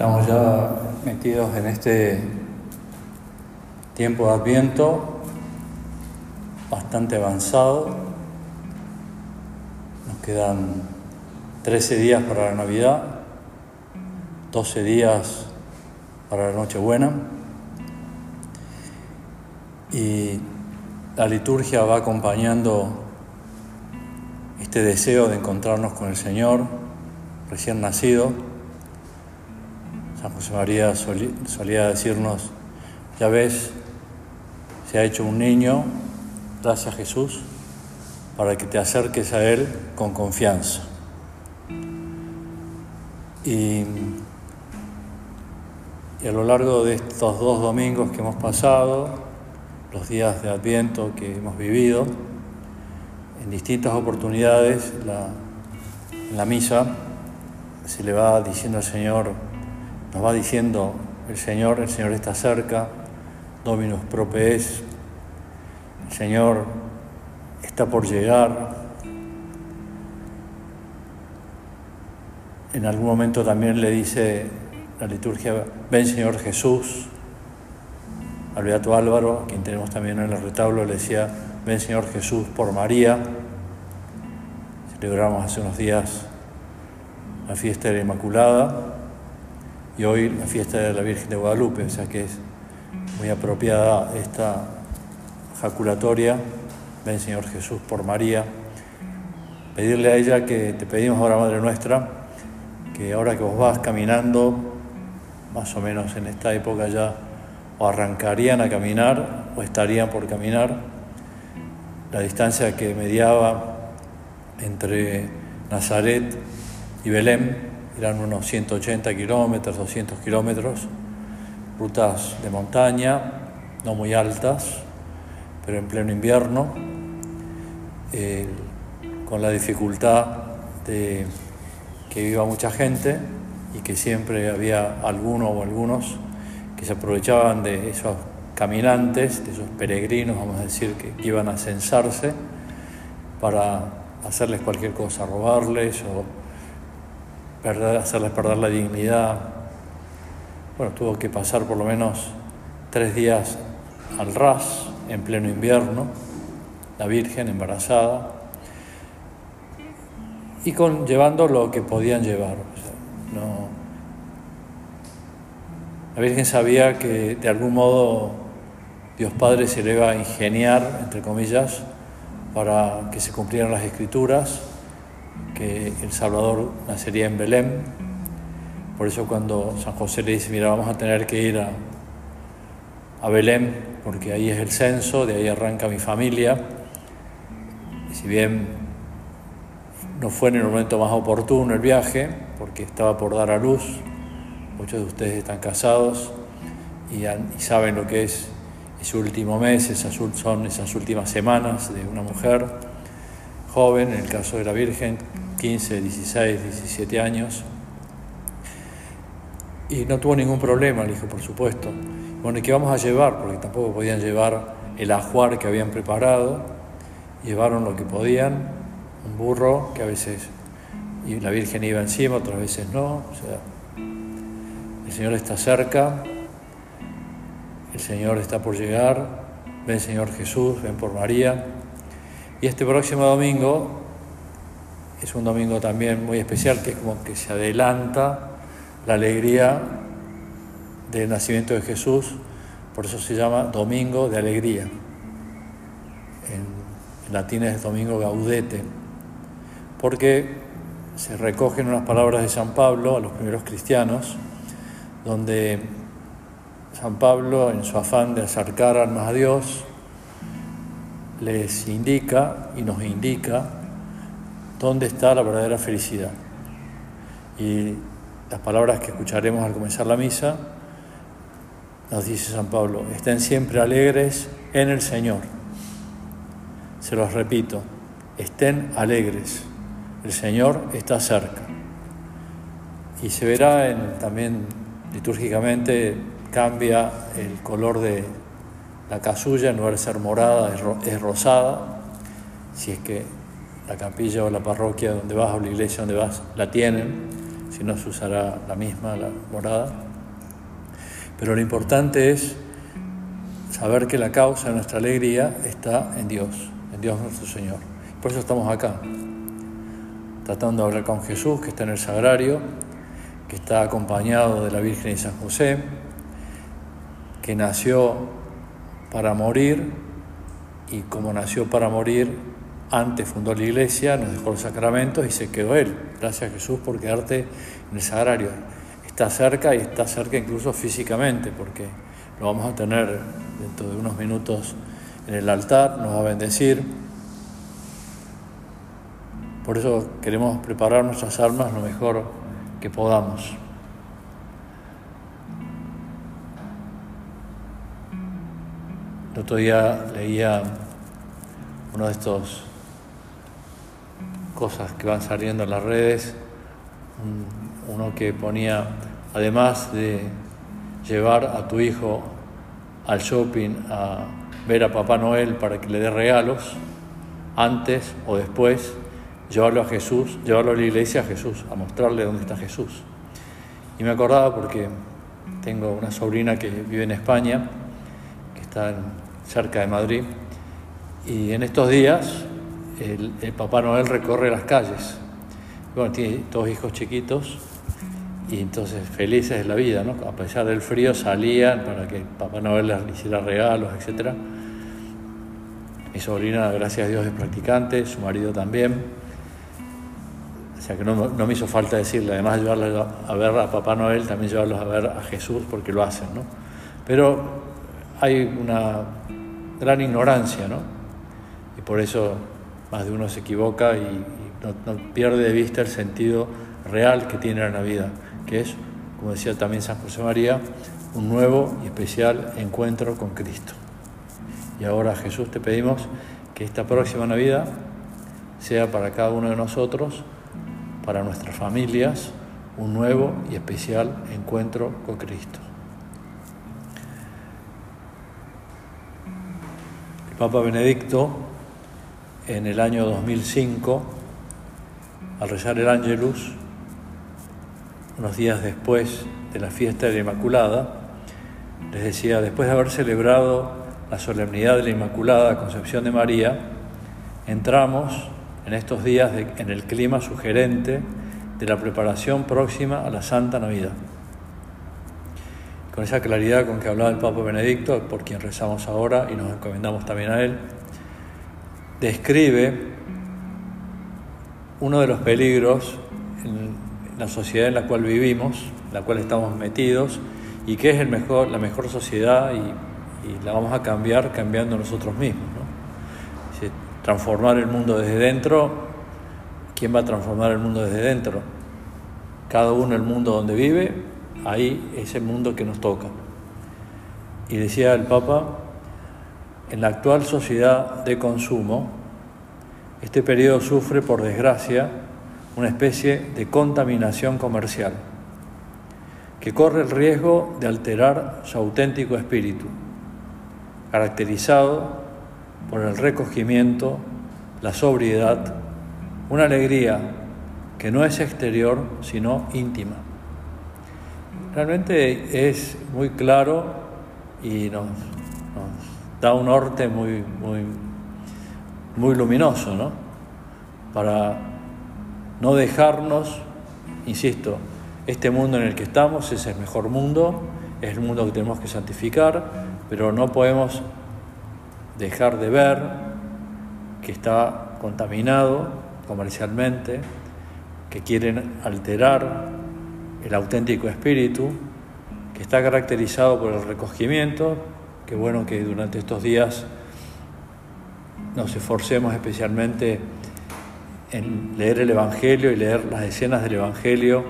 Estamos ya metidos en este tiempo de Adviento bastante avanzado. Nos quedan 13 días para la Navidad, 12 días para la Nochebuena y la liturgia va acompañando este deseo de encontrarnos con el Señor recién nacido José María solía decirnos, ya ves, se ha hecho un niño, gracias a Jesús, para que te acerques a Él con confianza. Y, a lo largo de estos dos domingos que hemos pasado, los días de Adviento que hemos vivido, en distintas oportunidades, en la misa se le va diciendo al Señor, nos va diciendo el Señor, el Señor está cerca, Dominus prope el Señor está por llegar. En algún momento también le dice la liturgia, ven Señor Jesús. Al Beato Álvaro, a quien tenemos también en el retablo, le decía, ven Señor Jesús por María. Celebramos hace unos días la fiesta de la Inmaculada y hoy la fiesta de la Virgen de Guadalupe, o sea que es muy apropiada esta jaculatoria, ven Señor Jesús por María, pedirle a ella que te pedimos ahora, Madre nuestra, que ahora que vos vas caminando, más o menos en esta época ya, o arrancarían a caminar o estarían por caminar, la distancia que mediaba entre Nazaret y Belén, eran unos 180 kilómetros, 200 kilómetros, rutas de montaña, no muy altas, pero en pleno invierno, eh, con la dificultad de que viva mucha gente y que siempre había alguno o algunos que se aprovechaban de esos caminantes, de esos peregrinos, vamos a decir, que iban a censarse para hacerles cualquier cosa, robarles o hacerles perder la dignidad. Bueno, tuvo que pasar por lo menos tres días al ras, en pleno invierno, la Virgen embarazada, y con, llevando lo que podían llevar. no, la Virgen sabía que de algún modo Dios Padre se le iba a ingeniar, entre comillas, para que se cumplieran las escrituras que el Salvador nacería en Belén. Por eso cuando San José le dice, mira, vamos a tener que ir a, Belén, porque ahí es el censo, de ahí arranca mi familia. Y si bien no fue en el momento más oportuno el viaje, porque estaba por dar a luz, muchos de ustedes están casados y, y saben lo que es ese último mes, esas son esas últimas semanas de una mujer joven, en el caso de la Virgen, 15, 16, 17 años. Y no tuvo ningún problema, le dijo, por supuesto. Bueno, ¿y qué vamos a llevar? Porque tampoco podían llevar el ajuar que habían preparado. Llevaron lo que podían, un burro que a veces y la Virgen iba encima, otras veces no. O sea, el Señor está cerca, el Señor está por llegar, ven Señor Jesús, ven por María. Y este próximo domingo es un domingo también muy especial, que es como que se adelanta la alegría del nacimiento de Jesús, por eso se llama Domingo de Alegría. En, latín es Domingo Gaudete, porque se recogen unas palabras de San Pablo a los primeros cristianos, donde San Pablo, en su afán de acercar almas a Dios, les indica y nos indica dónde está la verdadera felicidad. Y las palabras que escucharemos al comenzar la misa, nos dice San Pablo, estén siempre alegres en el Señor. Se los repito, estén alegres, el Señor está cerca. Y se verá en, también litúrgicamente, cambia el color de la casulla, en lugar de ser morada, es rosada, si es que la capilla o la parroquia donde vas o la iglesia donde vas la tienen, si no se usará la misma, la morada. Pero lo importante es saber que la causa de nuestra alegría está en Dios, en Dios nuestro Señor. Por eso estamos acá, tratando de hablar con Jesús, que está en el sagrario, que está acompañado de la Virgen y San José, que nació para morir y como nació para morir, antes fundó la iglesia, nos dejó los sacramentos y se quedó él. Gracias a Jesús por quedarte en el sagrario. Está cerca y está cerca incluso físicamente, porque lo vamos a tener dentro de unos minutos en el altar, nos va a bendecir. Por eso queremos preparar nuestras almas lo mejor que podamos. El otro día leía uno de estos cosas que van saliendo en las redes, uno que ponía, además de llevar a tu hijo al shopping a ver a Papá Noel para que le dé regalos, antes o después, llevarlo a Jesús, llevarlo a la iglesia a Jesús, a mostrarle dónde está Jesús. Y me acordaba porque tengo una sobrina que vive en España, que está cerca de Madrid, y en estos días el, Papá Noel recorre las calles. Bueno, tiene dos hijos chiquitos y entonces felices de la vida, ¿no? A pesar del frío salían para que Papá Noel les hiciera regalos, etc. Mi sobrina, gracias a Dios, es practicante, su marido también. O sea que no, no me hizo falta decirle, además de llevarlos a ver a Papá Noel, también llevarlos a ver a Jesús porque lo hacen, ¿no? Pero hay una gran ignorancia, ¿no? Y por eso más de uno se equivoca y, no, pierde de vista el sentido real que tiene la Navidad, que es, como decía también San José María, un nuevo y especial encuentro con Cristo. Y ahora Jesús te pedimos que esta próxima Navidad sea para cada uno de nosotros, para nuestras familias, un nuevo y especial encuentro con Cristo. El Papa Benedicto en el año 2005, al rezar el Ángelus, unos días después de la fiesta de la Inmaculada, les decía, después de haber celebrado la solemnidad de la Inmaculada Concepción de María, entramos en estos días en el clima sugerente de la preparación próxima a la Santa Navidad. Con esa claridad con que hablaba el Papa Benedicto, por quien rezamos ahora y nos encomendamos también a él, describe uno de los peligros en la sociedad en la cual vivimos, en la cual estamos metidos, y que es la mejor sociedad y, la vamos a cambiar cambiando nosotros mismos. transformar el mundo desde dentro, ¿quién va a transformar el mundo desde dentro? Cada uno el mundo donde vive, ahí es el mundo que nos toca. Y decía el Papa, en la actual sociedad de consumo, este periodo sufre, por desgracia, una especie de contaminación comercial que corre el riesgo de alterar su auténtico espíritu, caracterizado por el recogimiento, la sobriedad, una alegría que no es exterior, sino íntima. Realmente es muy claro y nos, da un norte muy, muy, muy luminoso, ¿no? Para no dejarnos, insisto, este mundo en el que estamos es el mejor mundo, es el mundo que tenemos que santificar, pero no podemos dejar de ver que está contaminado comercialmente, que quieren alterar el auténtico espíritu, que está caracterizado por el recogimiento, Qué bueno que durante estos días nos esforcemos especialmente en leer el Evangelio y leer las escenas del Evangelio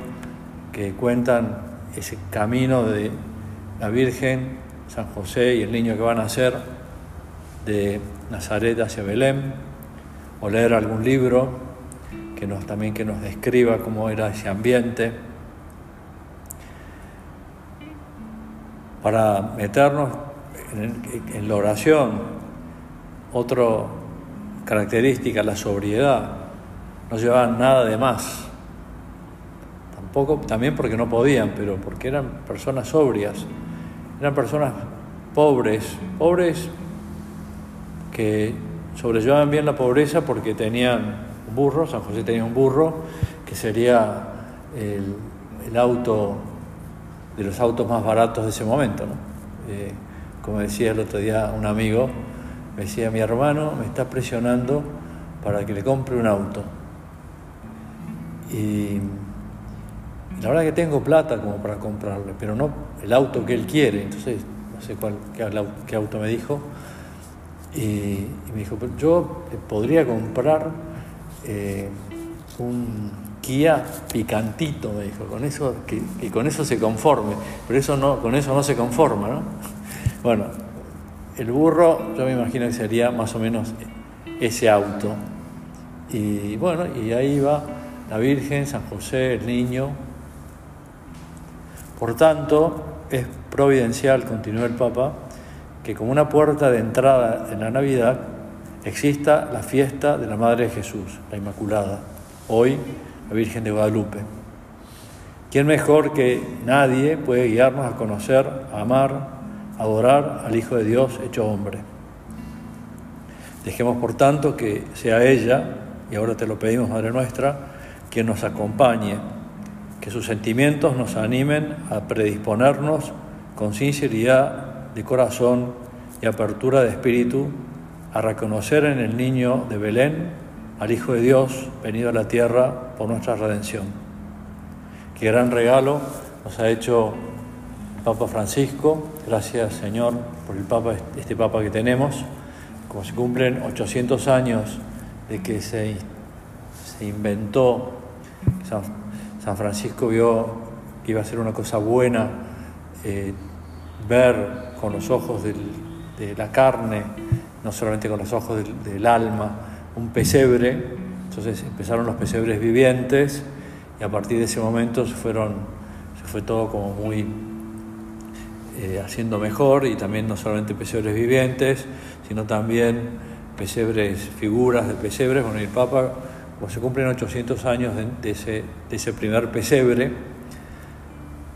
que cuentan ese camino de la Virgen, San José y el niño que van a nacer de Nazaret hacia Belén, o leer algún libro que nos, también que nos describa cómo era ese ambiente, para meternos en, la oración, otra característica, la sobriedad, no llevaban nada de más. un poco también porque no podían, pero porque eran personas sobrias, eran personas pobres, pobres que sobrellevaban bien la pobreza porque tenían un burro, San José tenía un burro, que sería el, auto de los autos más baratos de ese momento. ¿no? Eh, como decía el otro día un amigo, me decía, mi hermano me está presionando para que le compre un auto. Y la verdad que tengo plata como para comprarle, pero no el auto que él quiere. Entonces, no sé cuál, qué, auto me dijo. Y, me dijo, yo podría comprar eh, un Kia picantito, me dijo, con eso, que, con eso se conforme, pero eso no, con eso no se conforma, ¿no? Bueno, el burro yo me imagino que sería más o menos ese auto. Y bueno, y ahí va la Virgen, San José, el niño. Por tanto, es providencial, continuó el Papa, que como una puerta de entrada en la Navidad exista la fiesta de la Madre de Jesús, la Inmaculada, hoy la Virgen de Guadalupe. ¿Quién mejor que nadie puede guiarnos a conocer, a amar, adorar al Hijo de Dios hecho hombre. Dejemos por tanto que sea ella, y ahora te lo pedimos, Madre nuestra, quien nos acompañe, que sus sentimientos nos animen a predisponernos con sinceridad de corazón y apertura de espíritu a reconocer en el niño de Belén al Hijo de Dios venido a la tierra por nuestra redención. Qué gran regalo nos ha hecho Papa Francisco, gracias Señor por el Papa, este Papa que tenemos, como se cumplen 800 años de que se, se inventó, San, Francisco vio que iba a ser una cosa buena eh, ver con los ojos de la carne, no solamente con los ojos del, alma, un pesebre, entonces empezaron los pesebres vivientes y a partir de ese momento se fue todo como muy eh, haciendo mejor y también no solamente pesebres vivientes, sino también pesebres, figuras de pesebres. Bueno, el Papa, como se cumplen 800 años de, ese, de ese primer pesebre,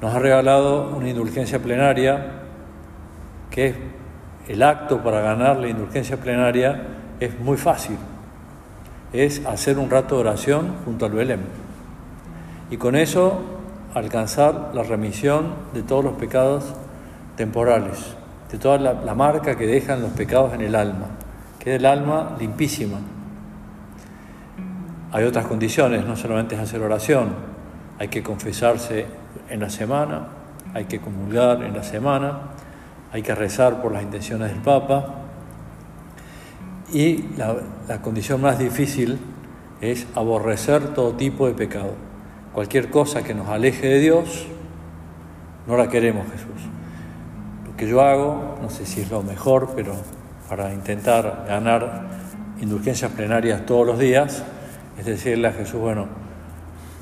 nos ha regalado una indulgencia plenaria que es el acto para ganar la indulgencia plenaria es muy fácil. Es hacer un rato de oración junto al Belén. Y con eso alcanzar la remisión de todos los pecados temporales, de toda la, marca que dejan los pecados en el alma. Queda el alma limpísima. Hay otras condiciones, no solamente es hacer oración, hay que confesarse en la semana, hay que comulgar en la semana, hay que rezar por las intenciones del Papa. Y la, la, condición más difícil es aborrecer todo tipo de pecado. Cualquier cosa que nos aleje de Dios, no la queremos Jesús que yo hago, no sé si es lo mejor, pero para intentar ganar indulgencias plenarias todos los días, es decirle a Jesús, bueno,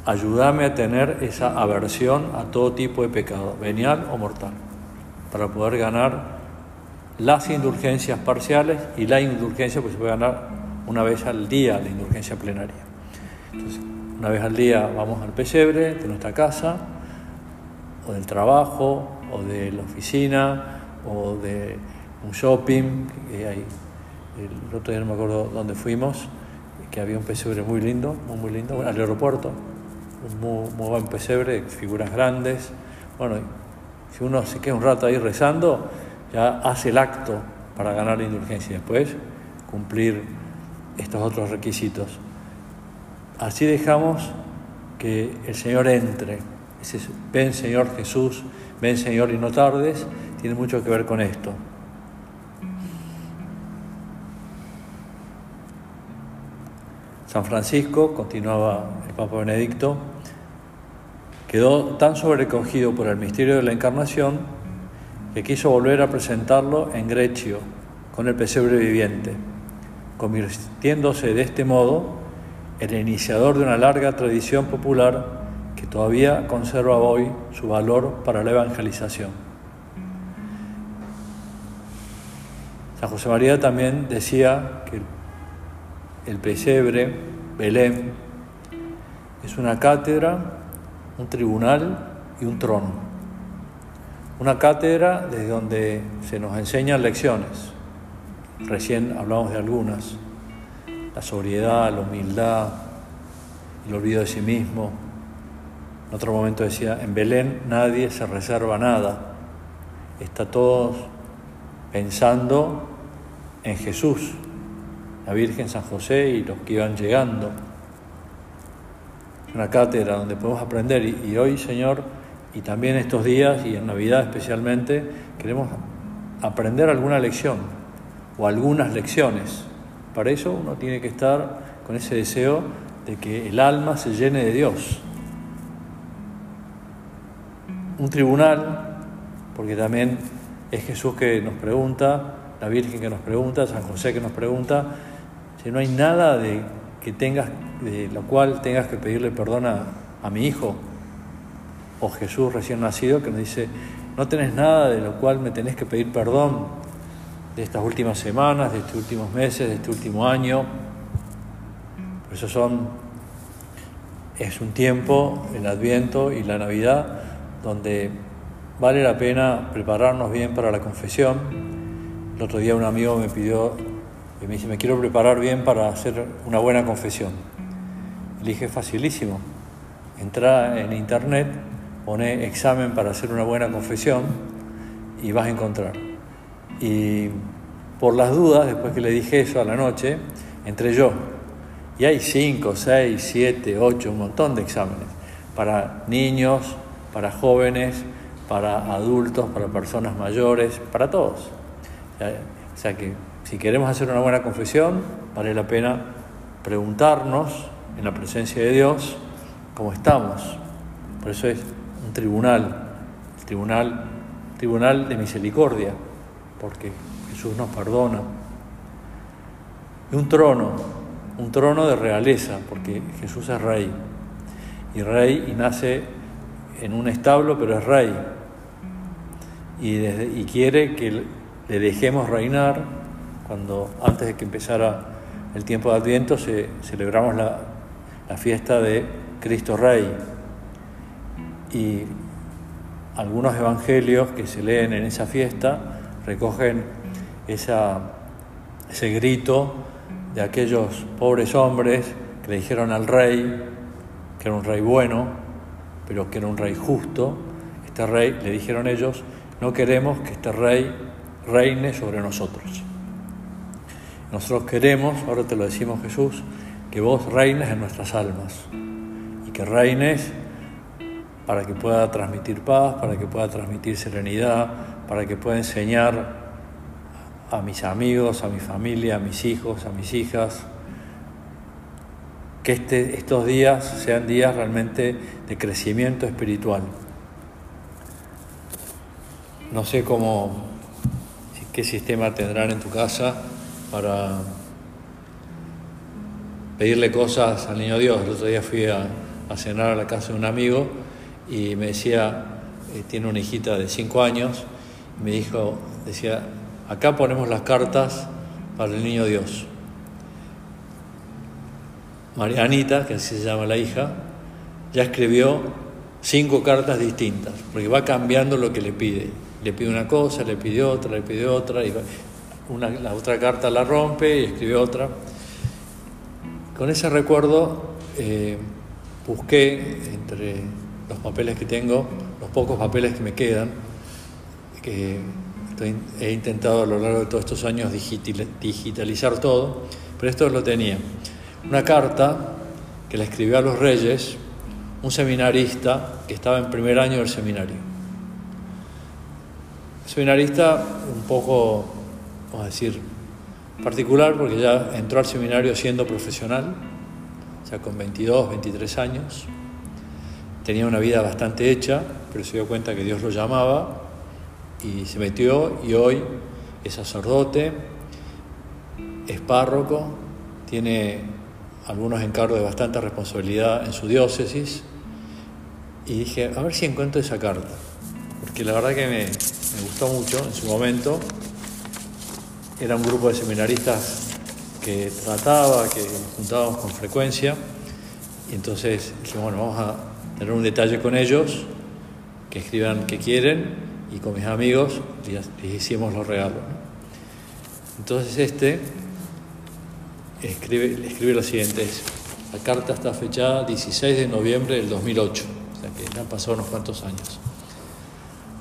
ayúdame a tener esa aversión a todo tipo de pecado, venial o mortal, para poder ganar las indulgencias parciales y la indulgencia, pues se puede ganar una vez al día la indulgencia plenaria. Entonces, una vez al día vamos al pesebre de nuestra casa o del trabajo o de la oficina o de un shopping. Que hay, el otro día no me acuerdo dónde fuimos, que había un pesebre muy lindo, muy, muy lindo, al aeropuerto, un muy, buen pesebre, figuras grandes. Bueno, si uno se queda un rato ahí rezando, ya hace el acto para ganar la indulgencia después cumplir estos otros requisitos. Así dejamos que el Señor entre. Ven Señor Jesús, ven Señor y no tardes, tiene mucho que ver con esto. San Francisco, continuaba el Papa Benedicto, quedó tan sobrecogido por el misterio de la Encarnación que quiso volver a presentarlo en Grecio, con el pesebre viviente, convirtiéndose de este modo en el iniciador de una larga tradición popular que todavía conserva hoy su valor para la evangelización. San José María también decía que el pesebre, Belén, es una cátedra un tribunal y un trono. Una cátedra desde donde se nos enseñan lecciones. Recién hablamos de algunas. La sobriedad, la humildad, el olvido de sí mismo. En otro momento decía, en Belén nadie se reserva nada. Está todos pensando en Jesús, la Virgen San José y los que iban llegando. Una cátedra donde podemos aprender y, hoy, Señor, y también estos días y en Navidad especialmente, queremos aprender alguna lección o algunas lecciones. Para eso uno tiene que estar con ese deseo de que el alma se llene de Dios. Un tribunal, porque también es Jesús que nos pregunta, la Virgen que nos pregunta, San José que nos pregunta, si no hay nada de que tengas, de lo cual tengas que pedirle perdón a, a mi hijo, o Jesús recién nacido que nos dice, no tenés nada de lo cual me tenés que pedir perdón de estas últimas semanas, de estos últimos meses, de este último año. Por eso son, es un tiempo, el Adviento y la Navidad, donde vale la pena prepararnos bien para la confesión. El otro día un amigo me pidió, me dice, me quiero preparar bien para hacer una buena confesión. Le dije, facilísimo. Entra en internet, pone examen para hacer una buena confesión y vas a encontrar. Y por las dudas, después que le dije eso a la noche, entré yo. Y hay cinco, seis, siete, ocho, un montón de exámenes para niños, para jóvenes, para adultos, para personas mayores, para todos. O sea que si queremos hacer una buena confesión, vale la pena preguntarnos en la presencia de Dios cómo estamos. Por eso es un tribunal, el tribunal, tribunal de misericordia, porque Jesús nos perdona. Y un trono, un trono de realeza, porque Jesús es rey. Y rey y nace en un establo, pero es rey. Y, quiere que le dejemos reinar. Cuando antes de que empezara el tiempo de Adviento se, celebramos la, fiesta de Cristo Rey. Y algunos evangelios que se leen en esa fiesta recogen ese grito de aquellos pobres hombres que le dijeron al rey que era un rey bueno, pero que era un rey justo. Este rey, le dijeron ellos, no queremos que este rey reine sobre nosotros. Nosotros queremos, ahora te lo decimos Jesús, que vos reines en nuestras almas y que reines para que pueda transmitir paz, para que pueda transmitir serenidad, para que pueda enseñar a mis amigos, a mi familia, a mis hijos, a mis hijas, que este, estos días sean días realmente de crecimiento espiritual. No sé cómo, qué sistema tendrán en tu casa para pedirle cosas al niño Dios. El otro día fui a, cenar a la casa de un amigo y me decía, eh, tiene una hijita de cinco años, y me dijo, decía, acá ponemos las cartas para el niño Dios. Marianita, que así se llama la hija, ya escribió cinco cartas distintas, porque va cambiando lo que le pide le pide una cosa, le pide otra, le pide otra, y una, la otra carta la rompe y escribe otra. Con ese recuerdo eh, busqué entre los papeles que tengo, los pocos papeles que me quedan, que he intentado a lo largo de todos estos años digitalizar todo, pero esto lo tenía. Una carta que le escribió a los reyes un seminarista que estaba en primer año del seminario. Seminarista un poco, vamos a decir, particular porque ya entró al seminario siendo profesional, o sea, con 22, 23 años. Tenía una vida bastante hecha, pero se dio cuenta que Dios lo llamaba y se metió y hoy es sacerdote, es párroco, tiene algunos encargos de bastante responsabilidad en su diócesis y dije, a ver si encuentro esa carta, porque la verdad que me, me gustó mucho en su momento. Era un grupo de seminaristas que trataba, que juntábamos con frecuencia. Y entonces dije, bueno, vamos a tener un detalle con ellos, que escriban que quieren y con mis amigos les, hicimos los regalos. Entonces este escribe, escribe lo siguiente, la carta está fechada 16 de noviembre del 2008, o sea que ya han pasado unos cuantos años.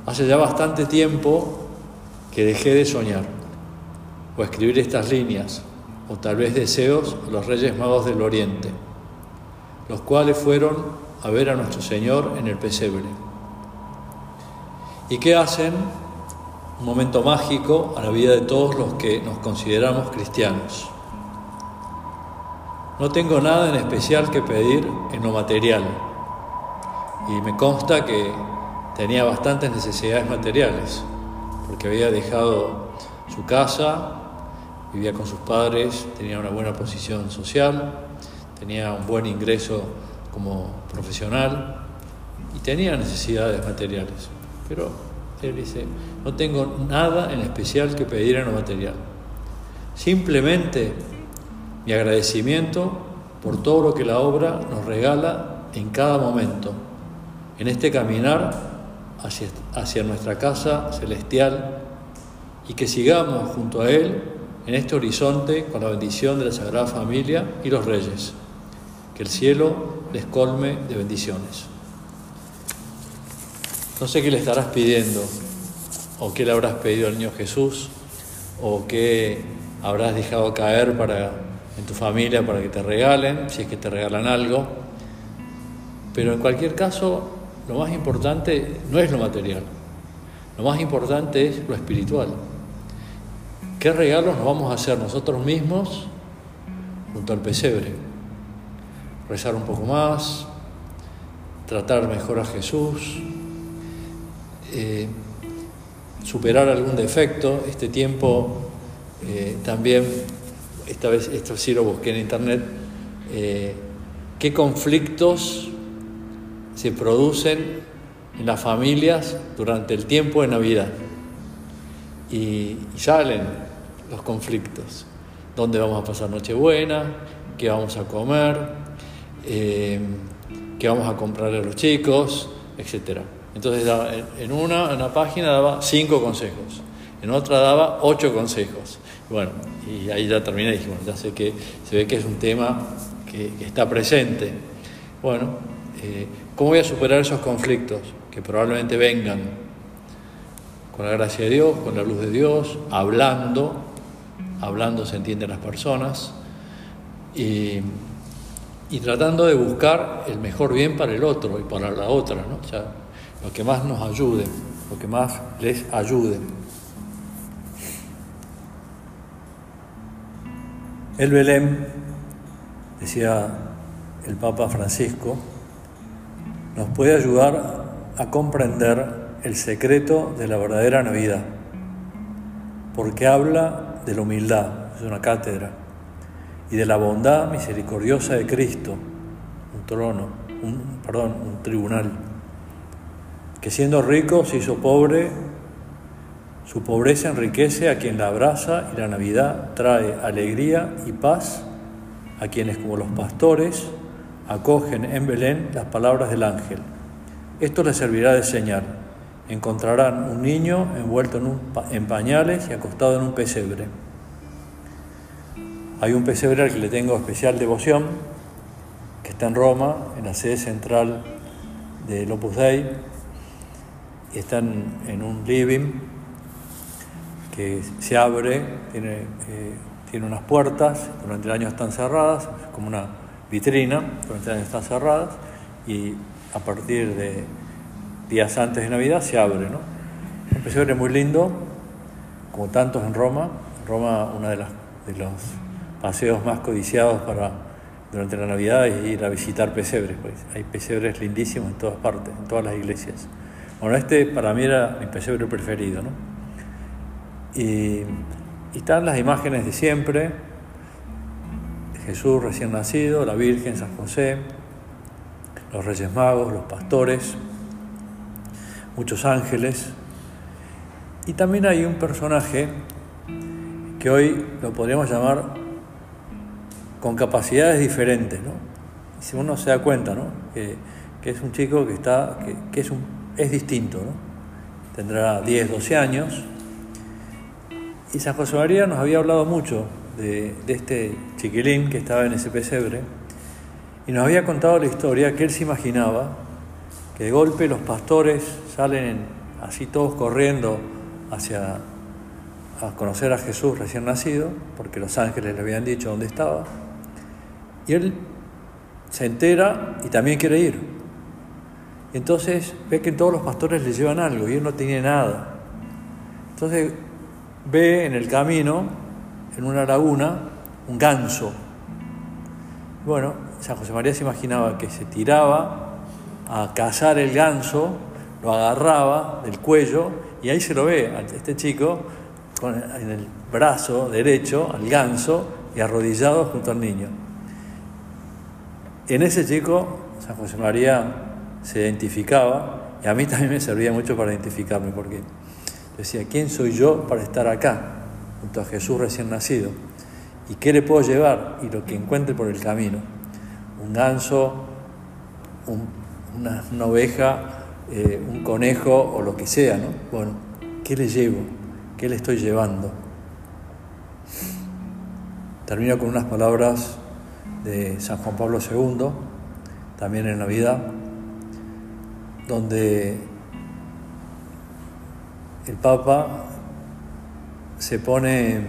Hace ya bastante tiempo que dejé de soñar o escribir estas líneas, o tal vez deseos los Reyes Magos del Oriente, los cuales fueron a ver a nuestro Señor en el pesebre. ¿Y qué hacen? Un momento mágico a la vida de todos los que nos consideramos cristianos. No tengo nada en especial que pedir en lo material y me consta que tenía bastantes necesidades materiales porque había dejado su casa, vivía con sus padres, tenía una buena posición social, tenía un buen ingreso como profesional y tenía necesidades materiales. Pero él dice, no tengo nada en especial que pedir en lo material. Simplemente mi agradecimiento por todo lo que la obra nos regala en cada momento, en este caminar hacia, hacia nuestra casa celestial y que sigamos junto a Él en este horizonte con la bendición de la Sagrada Familia y los reyes. Que el cielo les colme de bendiciones. No sé qué le estarás pidiendo, o qué le habrás pedido al niño Jesús, o qué habrás dejado caer para en tu familia para que te regalen, si es que te regalan algo. Pero en cualquier caso, lo más importante no es lo material, lo más importante es lo espiritual. ¿Qué regalos nos vamos a hacer nosotros mismos junto al pesebre? Rezar un poco más, tratar mejor a Jesús, eh, superar algún defecto. Este tiempo eh, también esta vez esto sí lo busqué en internet, eh, qué conflictos se producen en las familias durante el tiempo de Navidad. Y, salen los conflictos. ¿Dónde vamos a pasar Nochebuena? ¿Qué vamos a comer? Eh, ¿Qué vamos a comprarle a los chicos? Etcétera. Entonces en una, en una página daba cinco consejos, en otra daba ocho consejos. Bueno, y ahí ya terminé y dije, bueno, ya sé que se ve que es un tema que, está presente. Bueno, eh, ¿cómo voy a superar esos conflictos que probablemente vengan? Con la gracia de Dios, con la luz de Dios, hablando, hablando se entienden las personas y, y tratando de buscar el mejor bien para el otro y para la otra, ¿no? O sea, lo que más nos ayude, lo que más les ayude. El Belén, decía el Papa Francisco, nos puede ayudar a comprender el secreto de la verdadera Navidad, porque habla de la humildad, es una cátedra, y de la bondad misericordiosa de Cristo, un trono, un, perdón, un tribunal, que siendo rico se hizo pobre su pobreza enriquece a quien la abraza y la Navidad trae alegría y paz a quienes como los pastores acogen en Belén las palabras del ángel. Esto les servirá de señal. Encontrarán un niño envuelto en, pañales y acostado en un pesebre. Hay un pesebre al que le tengo especial devoción, que está en Roma, en la sede central del Opus Dei, y está en un living se abre, tiene, eh, tiene unas puertas, durante el año están cerradas, como una vitrina, durante el año están cerradas, y a partir de días antes de Navidad se abre. ¿no? Un pesebre muy lindo, como tantos en Roma. Roma, uno de, de los paseos más codiciados para durante la Navidad es ir a visitar pesebres. Pues. Hay pesebres lindísimos en todas partes, en todas las iglesias. Bueno, este para mí era mi pesebre preferido. ¿no? Y, están las imágenes de siempre, Jesús recién nacido, la Virgen, San José, los Reyes Magos, los pastores, muchos ángeles. Y también hay un personaje que hoy lo podríamos llamar con capacidades diferentes, ¿no? Si uno se da cuenta, ¿no? Que, que es un chico que, está, que, es, un, es distinto, ¿no? tendrá 10, 12 años. Y San José María nos había hablado mucho de, este chiquilín que estaba en ese pesebre y nos había contado la historia que él se imaginaba que de golpe los pastores salen así todos corriendo hacia a conocer a Jesús recién nacido, porque los ángeles le habían dicho dónde estaba, y él se entera y también quiere ir. Entonces ve que todos los pastores le llevan algo y él no tiene nada. Entonces ve en el camino, en una laguna, un ganso. Bueno, San José María se imaginaba que se tiraba a cazar el ganso, lo agarraba del cuello y ahí se lo ve a este chico con, en el brazo derecho al ganso y arrodillado junto al niño. En ese chico, San José María se identificaba, y a mí también me servía mucho para identificarme, porque decía, ¿quién soy yo para estar acá, junto a Jesús recién nacido? ¿Y qué le puedo llevar? Y lo que encuentre por el camino. Un ganso, una, oveja, eh, un conejo o lo que sea, ¿no? Bueno, ¿qué le llevo? ¿Qué le estoy llevando? Termino con unas palabras de San Juan Pablo II, también en Navidad, donde el Papa se pone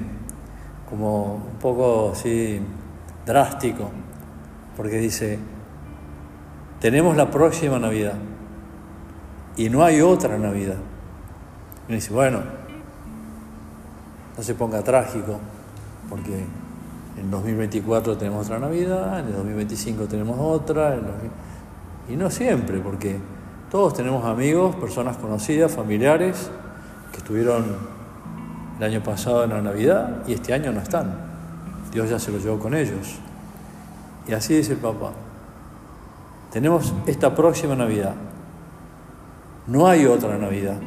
como un poco así drástico, porque dice, tenemos la próxima Navidad y no hay otra Navidad. Y dice, bueno, no se ponga trágico, porque en 2024 tenemos otra Navidad, en el 2025 tenemos otra, y no siempre, porque todos tenemos amigos, personas conocidas, familiares, que estuvieron el año pasado en la Navidad y este año no están. Dios ya se los llevó con ellos. Y así dice el Papa. Tenemos esta próxima Navidad. No hay otra Navidad.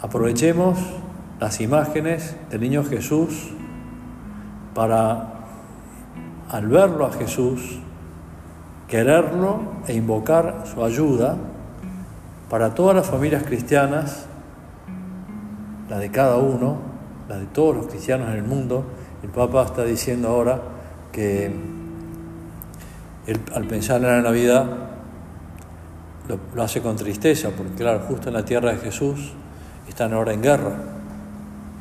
Aprovechemos las imágenes del niño Jesús para, al verlo a Jesús, quererlo e invocar su ayuda para todas las familias cristianas, la de cada uno, la de todos los cristianos en el mundo. El Papa está diciendo ahora que al pensar en la Navidad lo, lo, hace con tristeza, porque claro, justo en la tierra de Jesús están ahora en guerra.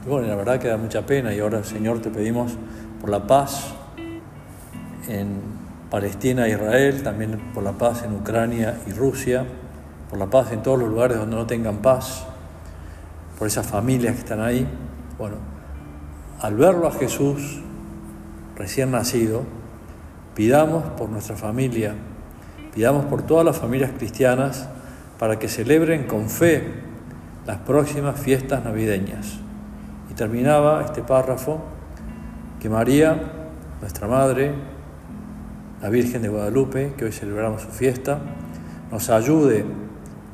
Y bueno, la verdad que da mucha pena y ahora, Señor, te pedimos por la paz en Palestina e Israel, también por la paz en Ucrania y Rusia, por la paz en todos los lugares donde no tengan paz, por esas familias que están ahí. Bueno, al verlo a Jesús recién nacido, pidamos por nuestra familia, pidamos por todas las familias cristianas para que celebren con fe las próximas fiestas navideñas. Y terminaba este párrafo que María, nuestra Madre, la Virgen de Guadalupe, que hoy celebramos su fiesta, nos ayude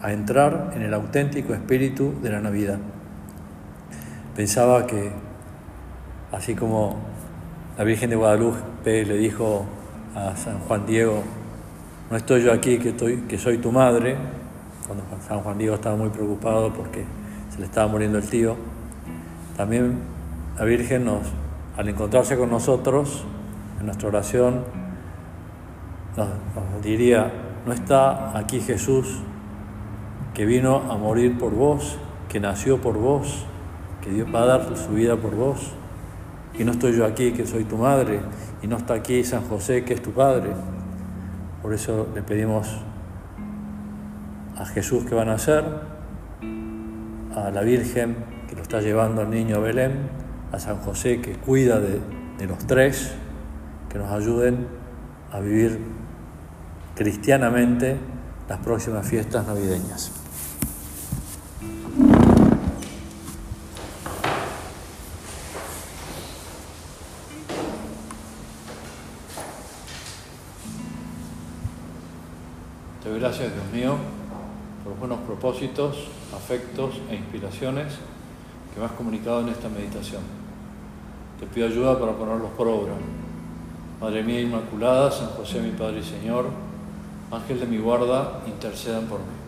a entrar en el auténtico espíritu de la Navidad. Pensaba que, así como la Virgen de Guadalupe le dijo a San Juan Diego, no estoy yo aquí que, estoy, que soy tu madre, cuando San Juan Diego estaba muy preocupado porque se le estaba muriendo el tío, también la Virgen nos al encontrarse con nosotros en nuestra oración, nos, diría, no está aquí Jesús que vino a morir por vos, que nació por vos, que Dios va a dar su vida por vos. Y no estoy yo aquí, que soy tu madre, y no está aquí San José, que es tu padre. Por eso le pedimos a Jesús que va a nacer, a la Virgen que lo está llevando al niño a Belén, a San José que cuida de, los tres, que nos ayuden a vivir cristianamente las próximas fiestas navideñas. Propósitos, afectos e inspiraciones que me has comunicado en esta meditación. Te pido ayuda para ponerlos por obra. Madre mía Inmaculada, San José mi Padre y Señor, Ángel de mi guarda, intercedan por mí.